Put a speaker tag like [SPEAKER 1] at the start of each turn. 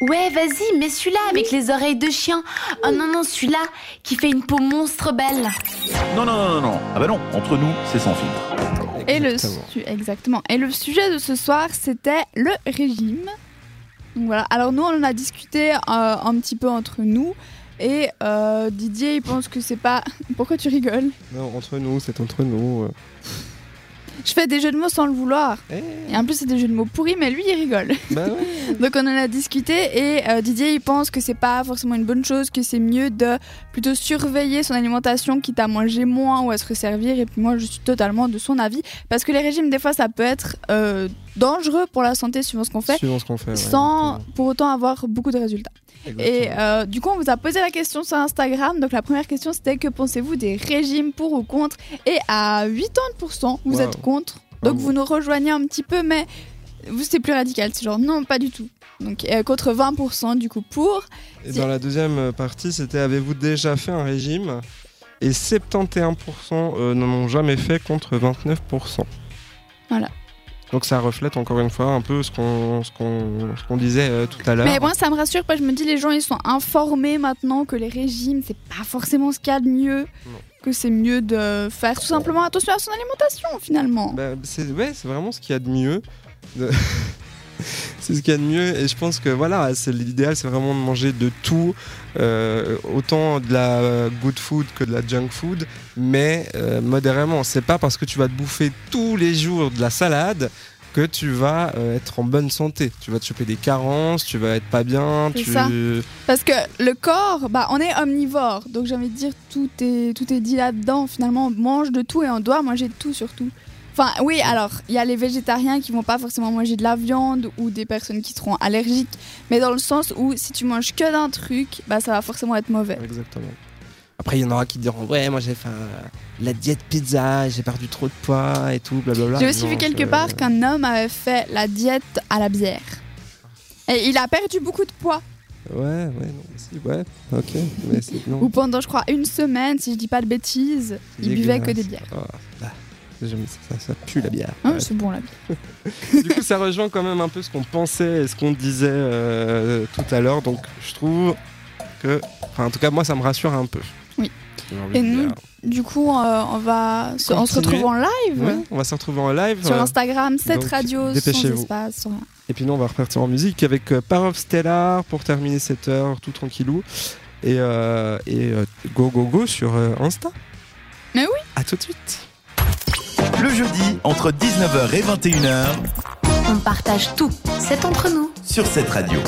[SPEAKER 1] Ouais, vas-y, mets celui-là avec les oreilles de chien. Oh non, non, celui-là qui fait une peau monstre belle.
[SPEAKER 2] Non, non, non, non, non. Ah bah non, entre nous, c'est sans filtre.
[SPEAKER 3] Et le,
[SPEAKER 4] Exactement.
[SPEAKER 3] su- exactement. Et le sujet de ce soir, c'était le régime. Donc voilà. Alors nous, on en a discuté euh, un petit peu entre nous. Et euh, Didier, il pense que c'est pas. Pourquoi tu rigoles?
[SPEAKER 4] Non, entre nous, c'est entre nous.
[SPEAKER 3] Je fais des jeux de mots sans le vouloir.
[SPEAKER 4] Eh,
[SPEAKER 3] Et en plus, c'est des jeux de mots pourris, mais lui, il rigole.
[SPEAKER 4] bah ouais.
[SPEAKER 3] Donc on en a discuté et euh, Didier il pense que c'est pas forcément une bonne chose, que c'est mieux de plutôt surveiller son alimentation quitte à manger moins ou à se resservir et puis moi je suis totalement de son avis parce que les régimes des fois ça peut être euh, dangereux pour la santé suivant ce qu'on fait
[SPEAKER 4] Suivant ce qu'on fait. ouais,
[SPEAKER 3] sans pour autant avoir beaucoup de résultats. Et euh, du coup on vous a posé la question sur Instagram donc la première question c'était que pensez-vous des régimes pour ou contre? Et à 80% vous
[SPEAKER 4] Wow.
[SPEAKER 3] êtes contre donc
[SPEAKER 4] Ah bon.
[SPEAKER 3] vous nous rejoignez un petit peu mais vous c'est plus radical c'est genre non pas du tout donc euh, contre 20% du coup pour
[SPEAKER 4] Et dans la deuxième partie, c'était avez-vous déjà fait un régime? Et 71% euh, n'en ont jamais fait contre 29%.
[SPEAKER 3] Voilà.
[SPEAKER 4] Donc ça reflète encore une fois un peu ce qu'on ce qu'on qu'on disait euh, tout à l'heure.
[SPEAKER 3] mais moi ça me rassure parce que je me dis les gens ils sont informés maintenant que les régimes c'est pas forcément ce qu'il y a de mieux
[SPEAKER 4] Non.
[SPEAKER 3] que c'est mieux de faire tout simplement attention à son alimentation finalement
[SPEAKER 4] Bah, c'est ouais, c'est vraiment ce qu'il y a de mieux. De- c'est ce qu'il y a de mieux et je pense que voilà, c'est l'idéal, c'est vraiment de manger de tout, euh, autant de la good food que de la junk food, mais euh, modérément. C'est pas parce que tu vas te bouffer tous les jours de la salade que tu vas euh, être en bonne santé. Tu vas te choper des carences, tu vas être pas bien, tu
[SPEAKER 3] ça. Parce que le corps, bah, on est omnivore, donc j'ai envie de dire tout est tout est dit là-dedans. Finalement, on mange de tout et on doit manger de tout surtout. Enfin, oui, alors il y a les végétariens qui vont pas forcément manger de la viande ou des personnes qui seront allergiques, mais dans le sens où si tu manges que d'un truc, bah ça va forcément être mauvais.
[SPEAKER 4] Exactement. Après, il y en aura qui diront Ouais, moi j'ai fait euh, la diète pizza, j'ai perdu trop de poids et tout, blablabla.
[SPEAKER 3] J'ai aussi
[SPEAKER 4] Non,
[SPEAKER 3] vu quelque part qu'un homme avait fait la diète à la bière. Et il a perdu beaucoup de poids.
[SPEAKER 4] Ouais, ouais, non, si, ouais, ok. Mais. Non.
[SPEAKER 3] Ou pendant, je crois, une semaine, si je dis pas de bêtises, il buvait que des bières.
[SPEAKER 4] Ah, bah, ça, ça pue la bière.
[SPEAKER 3] Hein,
[SPEAKER 4] Ouais.
[SPEAKER 3] C'est bon la bière.
[SPEAKER 4] du coup, ça rejoint quand même un peu ce qu'on pensait et ce qu'on disait euh, tout à l'heure. Donc, je trouve que. Enfin, en tout cas, moi, ça me rassure un peu.
[SPEAKER 3] Oui. Et nous. Du coup, euh, on va se, on se retrouve en live
[SPEAKER 4] Ouais, on va se retrouver en live.
[SPEAKER 3] sur
[SPEAKER 4] euh,
[SPEAKER 3] Instagram, cette
[SPEAKER 4] donc,
[SPEAKER 3] radio sans
[SPEAKER 4] dépêchez-vous.
[SPEAKER 3] espace. sans rien.
[SPEAKER 4] Et puis nous, on va repartir en musique avec euh, Parov Stellar pour terminer cette heure tout tranquillou. Et, et go go go sur Insta.
[SPEAKER 3] Mais oui.
[SPEAKER 4] À tout de suite.
[SPEAKER 2] Le jeudi, entre 19h et 21h,
[SPEAKER 1] On partage tout. C'est entre nous.
[SPEAKER 2] sur cette radio.